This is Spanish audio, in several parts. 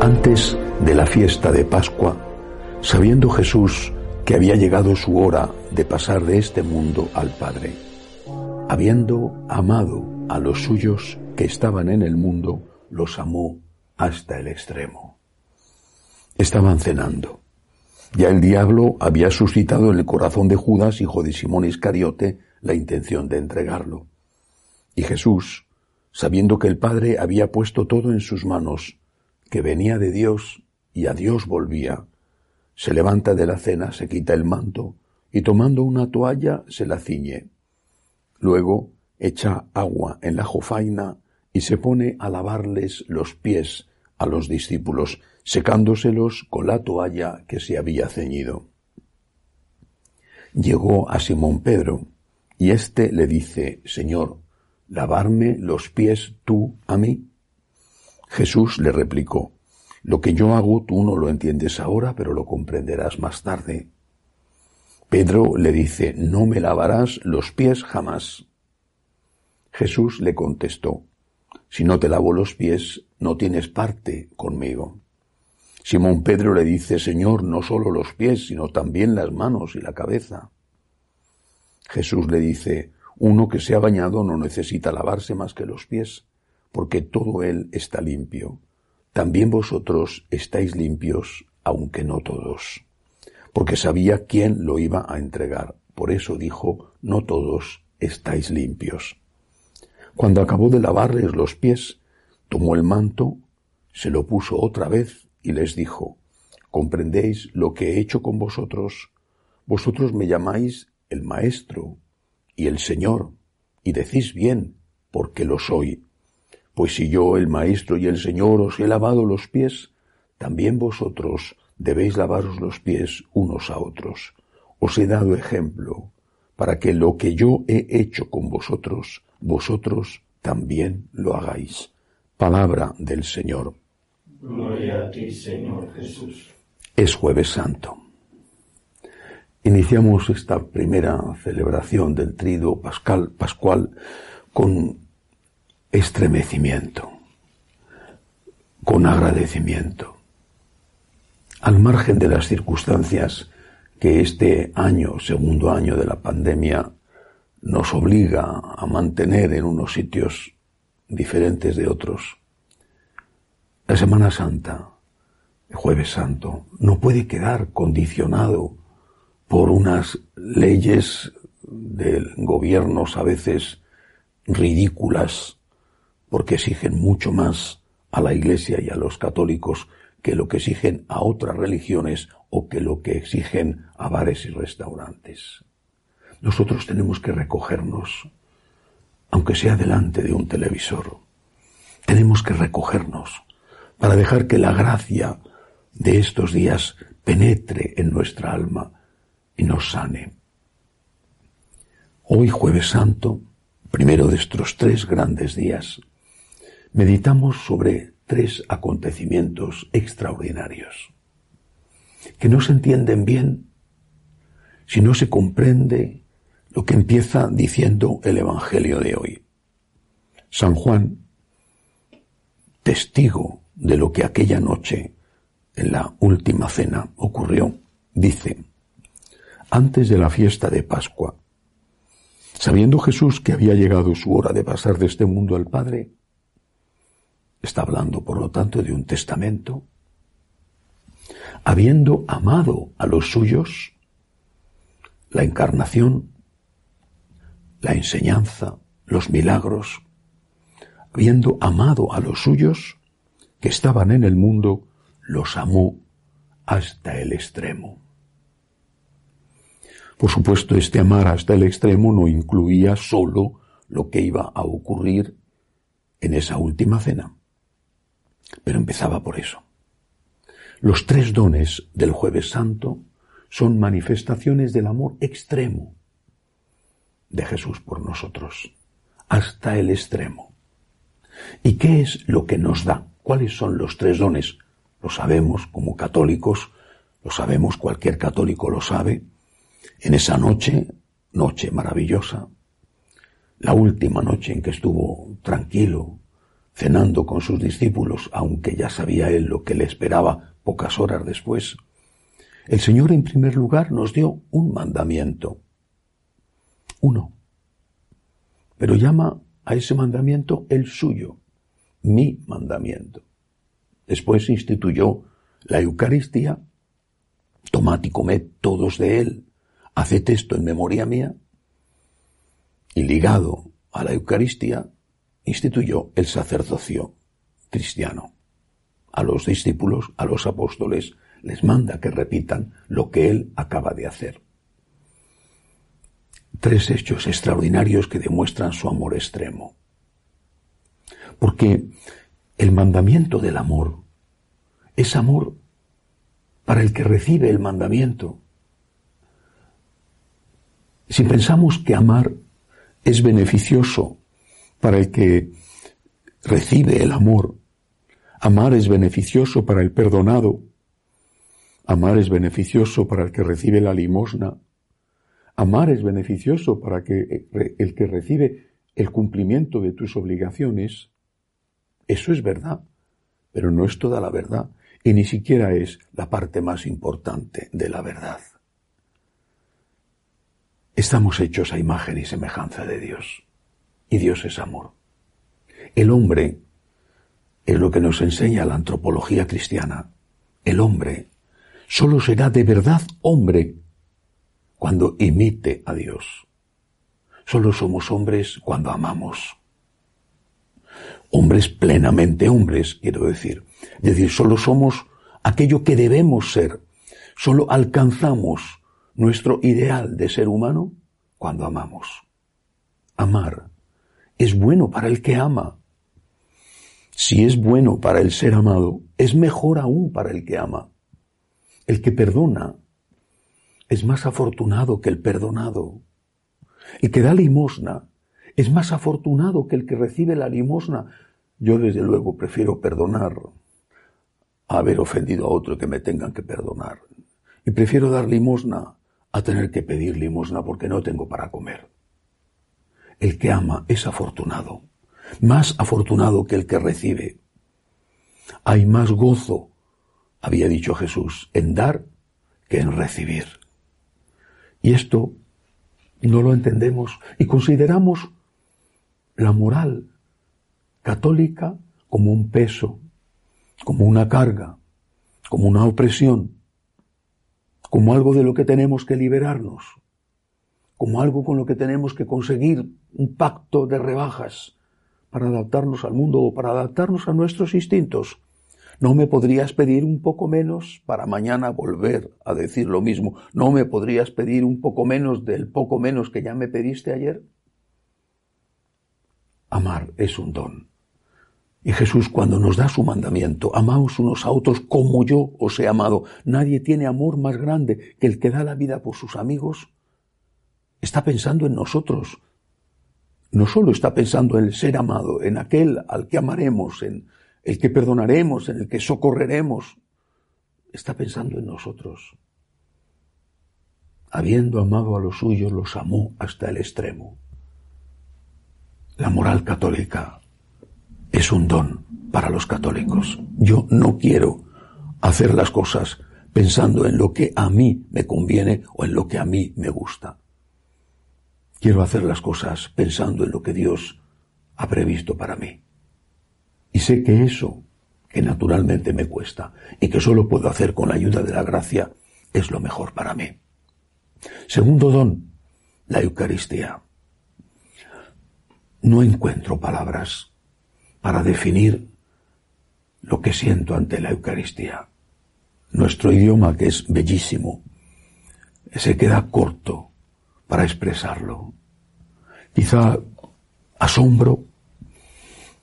Antes de la fiesta de Pascua, sabiendo Jesús que había llegado su hora de pasar de este mundo al Padre, habiendo amado a los suyos que estaban en el mundo, los amó hasta el extremo. Estaban cenando. Ya el diablo había suscitado en el corazón de Judas, hijo de Simón Iscariote, la intención de entregarlo. Y Jesús, sabiendo que el Padre había puesto todo en sus manos, que venía de Dios y a Dios volvía, se levanta de la cena, se quita el manto, y tomando una toalla se la ciñe. Luego echa agua en la jofaina y se pone a lavarles los pies a los discípulos, secándoselos con la toalla que se había ceñido. Llegó a Simón Pedro, y éste le dice, Señor, ¿lavarme los pies tú a mí? Jesús le replicó, Lo que yo hago tú no lo entiendes ahora, pero lo comprenderás más tarde. Pedro le dice, No me lavarás los pies jamás. Jesús le contestó, Si no te lavo los pies, no tienes parte conmigo. Simón Pedro le dice, Señor, no solo los pies, sino también las manos y la cabeza. Jesús le dice, uno que se ha bañado no necesita lavarse más que los pies, porque todo él está limpio. También vosotros estáis limpios, aunque no todos. Porque sabía quién lo iba a entregar. Por eso dijo, no todos estáis limpios. Cuando acabó de lavarles los pies, tomó el manto, se lo puso otra vez y les dijo, ¿comprendéis lo que he hecho con vosotros? Vosotros me llamáis el Maestro y el Señor, y decís bien, porque lo soy. Pues si yo, el Maestro y el Señor, os he lavado los pies, también vosotros debéis lavaros los pies unos a otros. Os he dado ejemplo, para que lo que yo he hecho con vosotros, vosotros también lo hagáis. Palabra del Señor. Gloria a ti, Señor Jesús. Es jueves santo. Iniciamos esta primera celebración del trido pascal, pascual con estremecimiento, con agradecimiento. Al margen de las circunstancias que este año, segundo año de la pandemia, nos obliga a mantener en unos sitios diferentes de otros, la Semana Santa, el jueves santo, no puede quedar condicionado por unas leyes de gobiernos a veces ridículas, porque exigen mucho más a la Iglesia y a los católicos que lo que exigen a otras religiones o que lo que exigen a bares y restaurantes. Nosotros tenemos que recogernos, aunque sea delante de un televisor. Tenemos que recogernos para dejar que la gracia de estos días penetre en nuestra alma y nos sane. Hoy jueves santo, primero de estos tres grandes días, meditamos sobre tres acontecimientos extraordinarios, que no se entienden bien si no se comprende lo que empieza diciendo el Evangelio de hoy. San Juan, testigo de lo que aquella noche en la última cena ocurrió, dice, antes de la fiesta de Pascua, sabiendo Jesús que había llegado su hora de pasar de este mundo al Padre, está hablando por lo tanto de un testamento, habiendo amado a los suyos, la encarnación, la enseñanza, los milagros, habiendo amado a los suyos, que estaban en el mundo, los amó hasta el extremo. Por supuesto, este amar hasta el extremo no incluía solo lo que iba a ocurrir en esa última cena. Pero empezaba por eso. Los tres dones del jueves santo son manifestaciones del amor extremo de Jesús por nosotros, hasta el extremo. ¿Y qué es lo que nos da? ¿Cuáles son los tres dones? Lo sabemos como católicos, lo sabemos, cualquier católico lo sabe. En esa noche, noche maravillosa, la última noche en que estuvo tranquilo, cenando con sus discípulos, aunque ya sabía él lo que le esperaba pocas horas después, el Señor en primer lugar nos dio un mandamiento. Uno. Pero llama a ese mandamiento el suyo, mi mandamiento. Después instituyó la Eucaristía. Tomad y comed todos de él. Haced esto en memoria mía. Y ligado a la Eucaristía, instituyó el sacerdocio cristiano. A los discípulos, a los apóstoles, les manda que repitan lo que él acaba de hacer. Tres hechos extraordinarios que demuestran su amor extremo. Porque el mandamiento del amor es amor para el que recibe el mandamiento. Si pensamos que amar es beneficioso para el que recibe el amor, amar es beneficioso para el perdonado, Amar es beneficioso para el que recibe la limosna. Amar es beneficioso para que eh, el que recibe el cumplimiento de tus obligaciones. Eso es verdad, pero no es toda la verdad y ni siquiera es la parte más importante de la verdad. Estamos hechos a imagen y semejanza de Dios y Dios es amor. El hombre es lo que nos enseña la antropología cristiana. El hombre solo será de verdad hombre cuando imite a Dios. Solo somos hombres cuando amamos. Hombres plenamente hombres, quiero decir. Es decir, solo somos aquello que debemos ser. Solo alcanzamos nuestro ideal de ser humano cuando amamos. Amar es bueno para el que ama. Si es bueno para el ser amado, es mejor aún para el que ama. El que perdona es más afortunado que el perdonado. El que da limosna es más afortunado que el que recibe la limosna. Yo desde luego prefiero perdonar a haber ofendido a otro que me tengan que perdonar. Y prefiero dar limosna a tener que pedir limosna porque no tengo para comer. El que ama es afortunado, más afortunado que el que recibe. Hay más gozo había dicho Jesús, en dar que en recibir. Y esto no lo entendemos y consideramos la moral católica como un peso, como una carga, como una opresión, como algo de lo que tenemos que liberarnos, como algo con lo que tenemos que conseguir un pacto de rebajas para adaptarnos al mundo o para adaptarnos a nuestros instintos. ¿No me podrías pedir un poco menos para mañana volver a decir lo mismo? ¿No me podrías pedir un poco menos del poco menos que ya me pediste ayer? Amar es un don. Y Jesús cuando nos da su mandamiento, amaos unos a otros como yo os he amado. Nadie tiene amor más grande que el que da la vida por sus amigos. Está pensando en nosotros. No solo está pensando en el ser amado, en aquel al que amaremos, en, el que perdonaremos, en el que socorreremos, está pensando en nosotros. Habiendo amado a los suyos, los amó hasta el extremo. La moral católica es un don para los católicos. Yo no quiero hacer las cosas pensando en lo que a mí me conviene o en lo que a mí me gusta. Quiero hacer las cosas pensando en lo que Dios ha previsto para mí. Y sé que eso, que naturalmente me cuesta y que solo puedo hacer con la ayuda de la gracia, es lo mejor para mí. Segundo don, la Eucaristía. No encuentro palabras para definir lo que siento ante la Eucaristía. Nuestro idioma, que es bellísimo, se queda corto para expresarlo. Quizá asombro,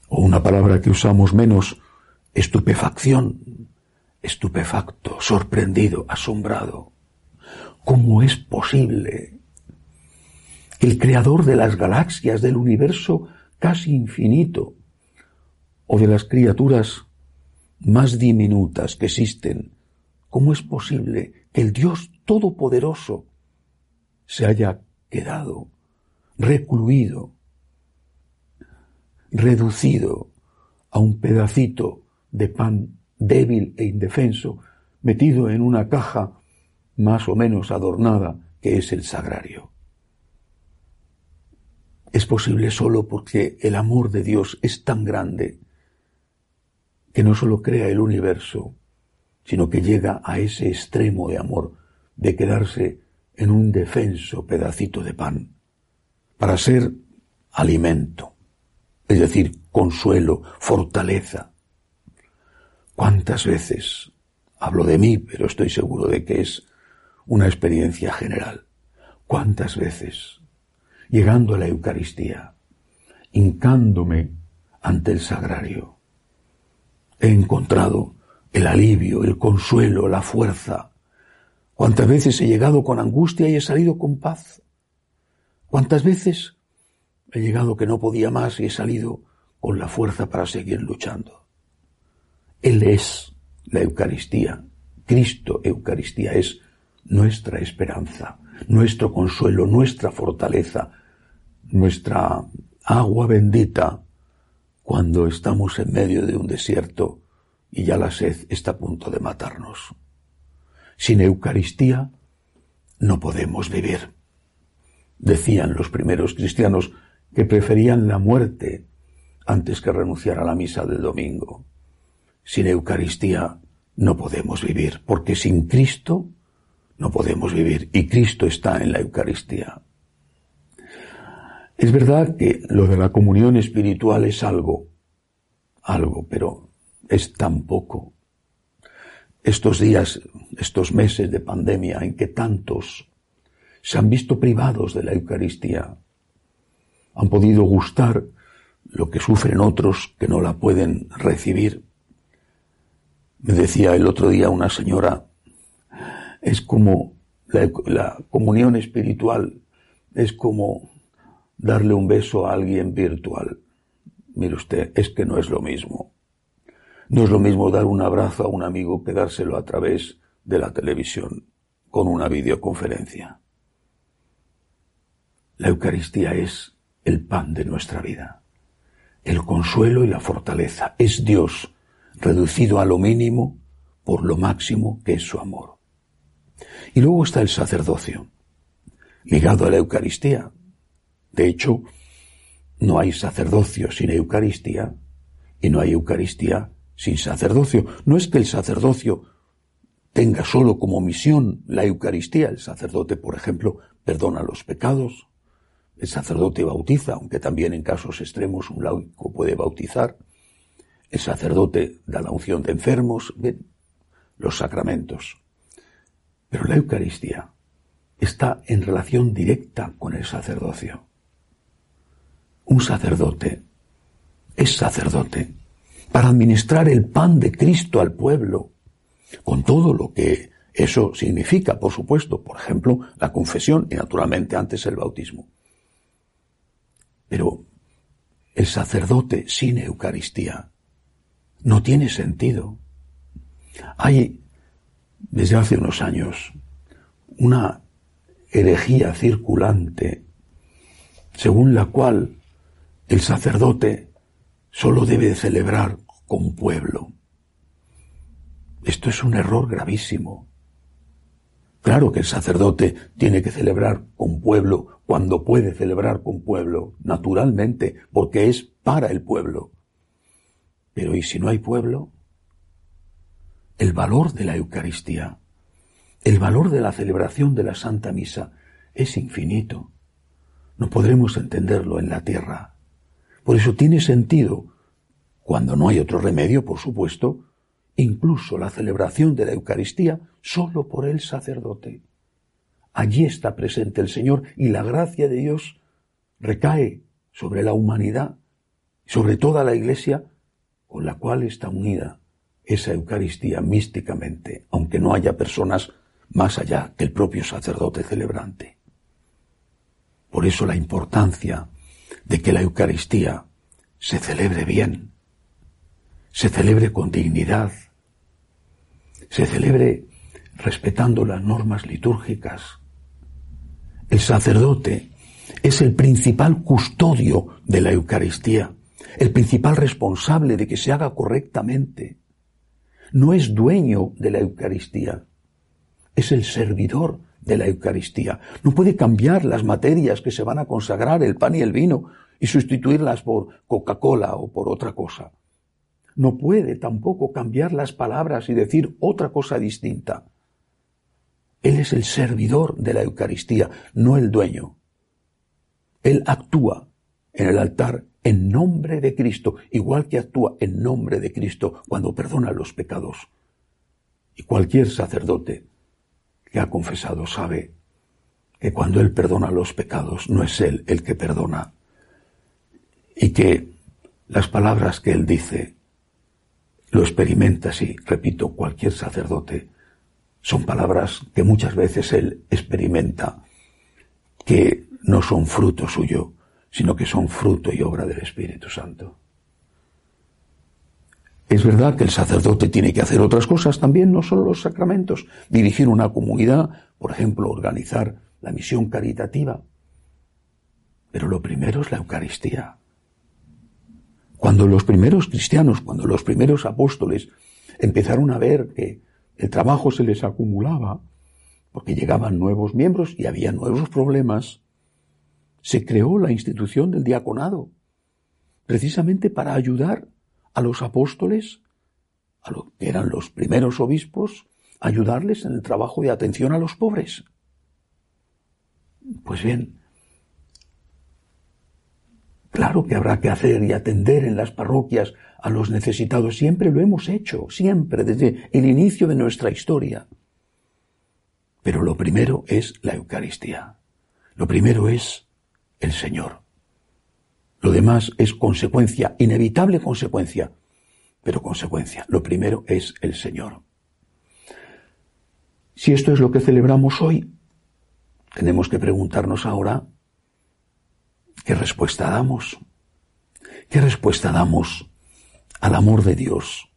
o una palabra que usamos menos, estupefacción, estupefacto, sorprendido, asombrado. ¿Cómo es posible que el creador de las galaxias, del universo casi infinito, o de las criaturas más diminutas que existen, cómo es posible que el Dios Todopoderoso se haya quedado recluido, reducido a un pedacito de pan débil e indefenso, metido en una caja más o menos adornada que es el sagrario. Es posible solo porque el amor de Dios es tan grande que no solo crea el universo, sino que llega a ese extremo de amor de quedarse en un defenso pedacito de pan para ser alimento, es decir, consuelo, fortaleza. ¿Cuántas veces, hablo de mí, pero estoy seguro de que es una experiencia general, cuántas veces, llegando a la Eucaristía, hincándome ante el sagrario, he encontrado el alivio, el consuelo, la fuerza. Cuántas veces he llegado con angustia y he salido con paz. Cuántas veces he llegado que no podía más y he salido con la fuerza para seguir luchando. Él es la Eucaristía. Cristo Eucaristía es nuestra esperanza, nuestro consuelo, nuestra fortaleza, nuestra agua bendita cuando estamos en medio de un desierto y ya la sed está a punto de matarnos. Sin Eucaristía no podemos vivir. Decían los primeros cristianos que preferían la muerte antes que renunciar a la misa del domingo. Sin Eucaristía no podemos vivir, porque sin Cristo no podemos vivir, y Cristo está en la Eucaristía. Es verdad que lo de la comunión espiritual es algo, algo, pero es tan poco. Estos días, estos meses de pandemia en que tantos se han visto privados de la Eucaristía, han podido gustar lo que sufren otros que no la pueden recibir. Me decía el otro día una señora, es como la, la comunión espiritual, es como darle un beso a alguien virtual. Mire usted, es que no es lo mismo. No es lo mismo dar un abrazo a un amigo que dárselo a través de la televisión con una videoconferencia. La Eucaristía es el pan de nuestra vida, el consuelo y la fortaleza. Es Dios reducido a lo mínimo por lo máximo que es su amor. Y luego está el sacerdocio, ligado a la Eucaristía, de hecho, no hay sacerdocio sin Eucaristía y no hay Eucaristía sin sacerdocio. No es que el sacerdocio tenga solo como misión la Eucaristía. El sacerdote, por ejemplo, perdona los pecados. El sacerdote bautiza, aunque también en casos extremos un laico puede bautizar. El sacerdote da la unción de enfermos, los sacramentos. Pero la Eucaristía está en relación directa con el sacerdocio un sacerdote es sacerdote para administrar el pan de Cristo al pueblo, con todo lo que eso significa, por supuesto, por ejemplo, la confesión y naturalmente antes el bautismo. Pero el sacerdote sin Eucaristía no tiene sentido. Hay, desde hace unos años, una herejía circulante según la cual el sacerdote solo debe celebrar con pueblo. Esto es un error gravísimo. Claro que el sacerdote tiene que celebrar con pueblo cuando puede celebrar con pueblo, naturalmente, porque es para el pueblo. Pero ¿y si no hay pueblo? El valor de la Eucaristía, el valor de la celebración de la Santa Misa es infinito. No podremos entenderlo en la tierra. Por eso tiene sentido, cuando no hay otro remedio, por supuesto, incluso la celebración de la Eucaristía solo por el sacerdote. allí está presente el Señor y la gracia de Dios recae sobre la humanidad, sobre toda la Iglesia con la cual está unida esa Eucaristía místicamente, aunque no haya personas más allá que el propio sacerdote celebrante. Por eso la importancia de que la Eucaristía se celebre bien, se celebre con dignidad, se celebre respetando las normas litúrgicas. El sacerdote es el principal custodio de la Eucaristía, el principal responsable de que se haga correctamente. No es dueño de la Eucaristía, es el servidor de la Eucaristía. No puede cambiar las materias que se van a consagrar, el pan y el vino, y sustituirlas por Coca-Cola o por otra cosa. No puede tampoco cambiar las palabras y decir otra cosa distinta. Él es el servidor de la Eucaristía, no el dueño. Él actúa en el altar en nombre de Cristo, igual que actúa en nombre de Cristo cuando perdona los pecados. Y cualquier sacerdote que ha confesado sabe que cuando Él perdona los pecados no es Él el que perdona y que las palabras que Él dice lo experimenta, sí, repito, cualquier sacerdote, son palabras que muchas veces Él experimenta, que no son fruto suyo, sino que son fruto y obra del Espíritu Santo. Es verdad que el sacerdote tiene que hacer otras cosas también, no solo los sacramentos, dirigir una comunidad, por ejemplo, organizar la misión caritativa. Pero lo primero es la Eucaristía. Cuando los primeros cristianos, cuando los primeros apóstoles empezaron a ver que el trabajo se les acumulaba, porque llegaban nuevos miembros y había nuevos problemas, se creó la institución del diaconado, precisamente para ayudar a los apóstoles, a los que eran los primeros obispos, ayudarles en el trabajo de atención a los pobres. Pues bien, claro que habrá que hacer y atender en las parroquias a los necesitados. Siempre lo hemos hecho, siempre, desde el inicio de nuestra historia. Pero lo primero es la Eucaristía. Lo primero es el Señor. Lo demás es consecuencia, inevitable consecuencia, pero consecuencia. Lo primero es el Señor. Si esto es lo que celebramos hoy, tenemos que preguntarnos ahora, ¿qué respuesta damos? ¿Qué respuesta damos al amor de Dios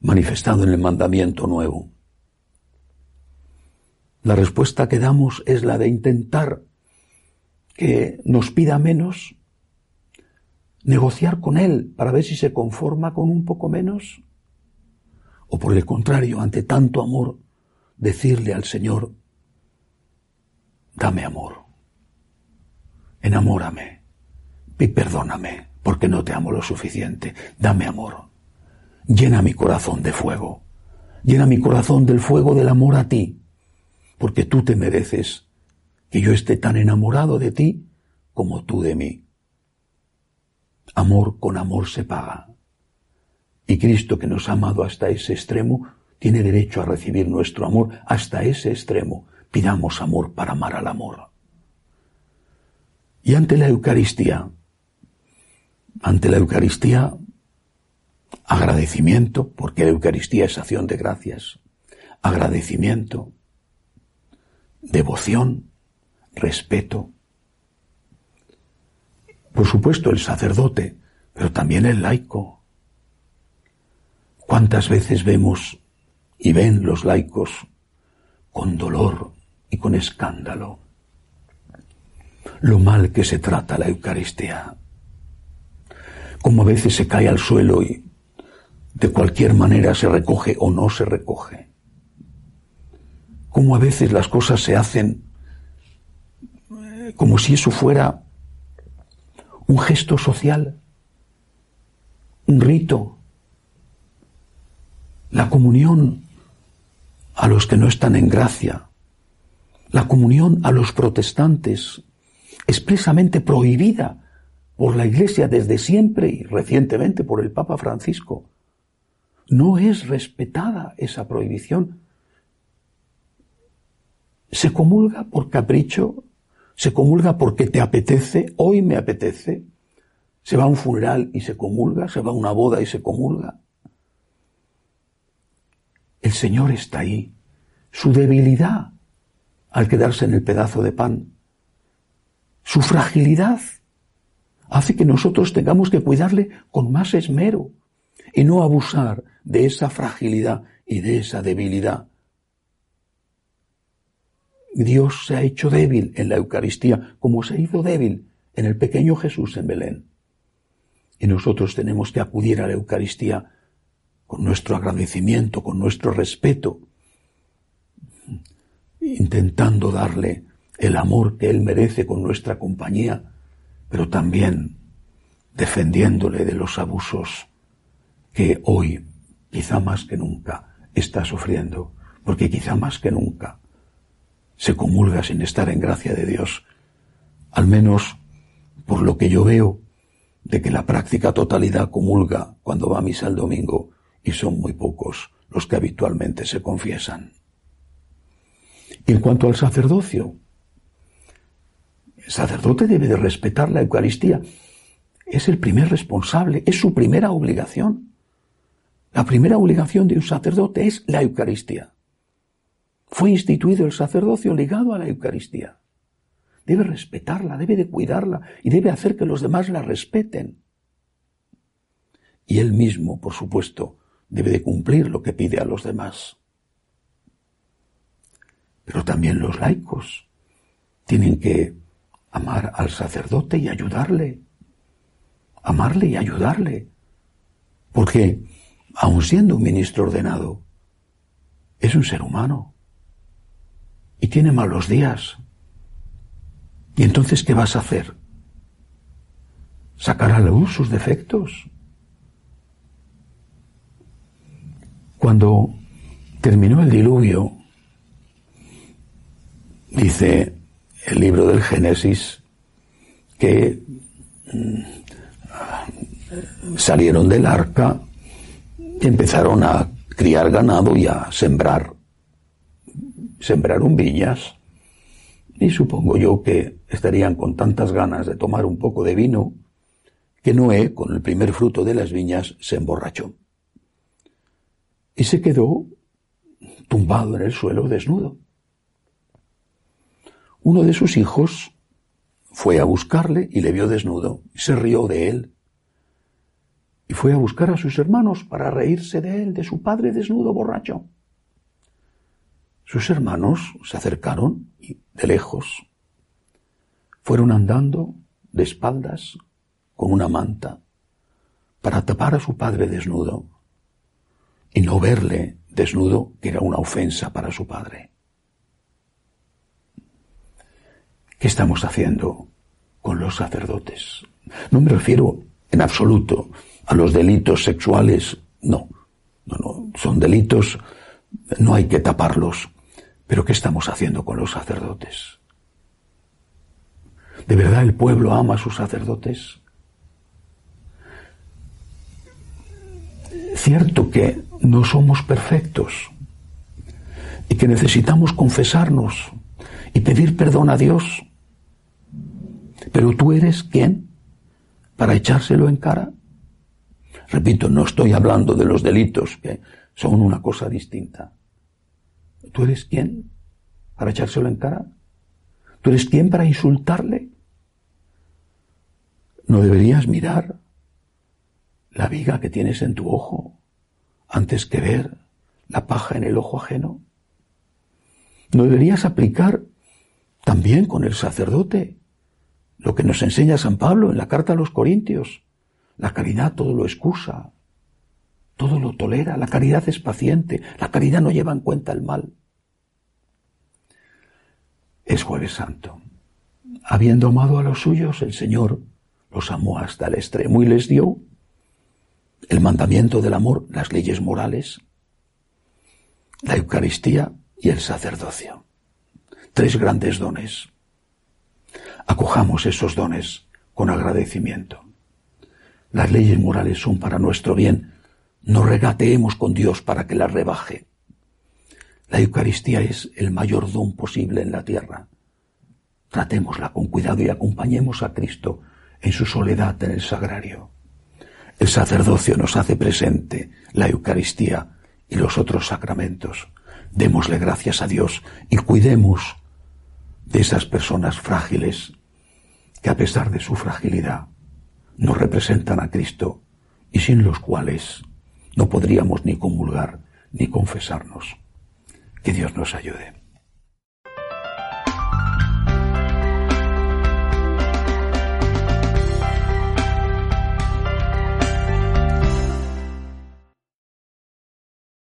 manifestado en el mandamiento nuevo? La respuesta que damos es la de intentar que nos pida menos negociar con Él para ver si se conforma con un poco menos? ¿O por el contrario, ante tanto amor, decirle al Señor, dame amor, enamórame y perdóname porque no te amo lo suficiente, dame amor, llena mi corazón de fuego, llena mi corazón del fuego del amor a ti, porque tú te mereces que yo esté tan enamorado de ti como tú de mí. Amor con amor se paga. Y Cristo que nos ha amado hasta ese extremo, tiene derecho a recibir nuestro amor hasta ese extremo. Pidamos amor para amar al amor. Y ante la Eucaristía, ante la Eucaristía, agradecimiento, porque la Eucaristía es acción de gracias, agradecimiento, devoción, respeto, por supuesto, el sacerdote, pero también el laico. ¿Cuántas veces vemos y ven los laicos con dolor y con escándalo lo mal que se trata la Eucaristía? Como a veces se cae al suelo y de cualquier manera se recoge o no se recoge. Como a veces las cosas se hacen eh, como si eso fuera un gesto social, un rito, la comunión a los que no están en gracia, la comunión a los protestantes, expresamente prohibida por la Iglesia desde siempre y recientemente por el Papa Francisco. No es respetada esa prohibición. se comulga por capricho, se comulga porque te apetece, hoy me apetece, se va a un funeral y se comulga, se va a una boda y se comulga. El Señor está ahí. Su debilidad al quedarse en el pedazo de pan, su fragilidad hace que nosotros tengamos que cuidarle con más esmero y no abusar de esa fragilidad y de esa debilidad. Dios se ha hecho débil en la Eucaristía como se hizo débil en el pequeño Jesús en Belén. Y nosotros tenemos que acudir a la Eucaristía con nuestro agradecimiento, con nuestro respeto, intentando darle el amor que Él merece con nuestra compañía, pero también defendiéndole de los abusos que hoy, quizá más que nunca, está sufriendo, porque quizá más que nunca se comulga sin estar en gracia de Dios, al menos por lo que yo veo de que la práctica totalidad comulga cuando va a misa el domingo y son muy pocos los que habitualmente se confiesan. Y en cuanto al sacerdocio, el sacerdote debe de respetar la Eucaristía. Es el primer responsable, es su primera obligación. La primera obligación de un sacerdote es la Eucaristía. Fue instituido el sacerdocio ligado a la Eucaristía. Debe respetarla, debe de cuidarla y debe hacer que los demás la respeten. Y él mismo, por supuesto, debe de cumplir lo que pide a los demás. Pero también los laicos tienen que amar al sacerdote y ayudarle. Amarle y ayudarle. Porque, aun siendo un ministro ordenado, es un ser humano. Y tiene malos días. ¿Y entonces qué vas a hacer? ¿Sacar a luz sus defectos? Cuando terminó el diluvio, dice el libro del Génesis que mm, salieron del arca empezaron a criar ganado y a sembrar. Sembraron viñas y supongo yo que estarían con tantas ganas de tomar un poco de vino que Noé, con el primer fruto de las viñas, se emborrachó y se quedó tumbado en el suelo desnudo. Uno de sus hijos fue a buscarle y le vio desnudo y se rió de él. Y fue a buscar a sus hermanos para reírse de él, de su padre desnudo borracho. Sus hermanos se acercaron de lejos fueron andando de espaldas con una manta para tapar a su padre desnudo y no verle desnudo, que era una ofensa para su padre. ¿Qué estamos haciendo con los sacerdotes? No me refiero en absoluto a los delitos sexuales, no, no, no, son delitos, no hay que taparlos, pero ¿qué estamos haciendo con los sacerdotes? ¿De verdad el pueblo ama a sus sacerdotes? Cierto que no somos perfectos y que necesitamos confesarnos y pedir perdón a Dios. Pero tú eres quién para echárselo en cara. Repito, no estoy hablando de los delitos, que son una cosa distinta. ¿Tú eres quién para echárselo en cara? ¿Tú eres quién para insultarle? ¿No deberías mirar la viga que tienes en tu ojo antes que ver la paja en el ojo ajeno? ¿No deberías aplicar también con el sacerdote lo que nos enseña San Pablo en la carta a los Corintios? La caridad todo lo excusa, todo lo tolera, la caridad es paciente, la caridad no lleva en cuenta el mal. Es jueves santo. Habiendo amado a los suyos, el Señor los amó hasta el extremo y les dio el mandamiento del amor, las leyes morales, la Eucaristía y el sacerdocio. Tres grandes dones. Acojamos esos dones con agradecimiento. Las leyes morales son para nuestro bien. No regateemos con Dios para que las rebaje. La Eucaristía es el mayor don posible en la tierra. Tratémosla con cuidado y acompañemos a Cristo en su soledad en el sagrario. El sacerdocio nos hace presente la Eucaristía y los otros sacramentos. Démosle gracias a Dios y cuidemos de esas personas frágiles que a pesar de su fragilidad nos representan a Cristo y sin los cuales no podríamos ni comulgar ni confesarnos. Que Dios nos ayude.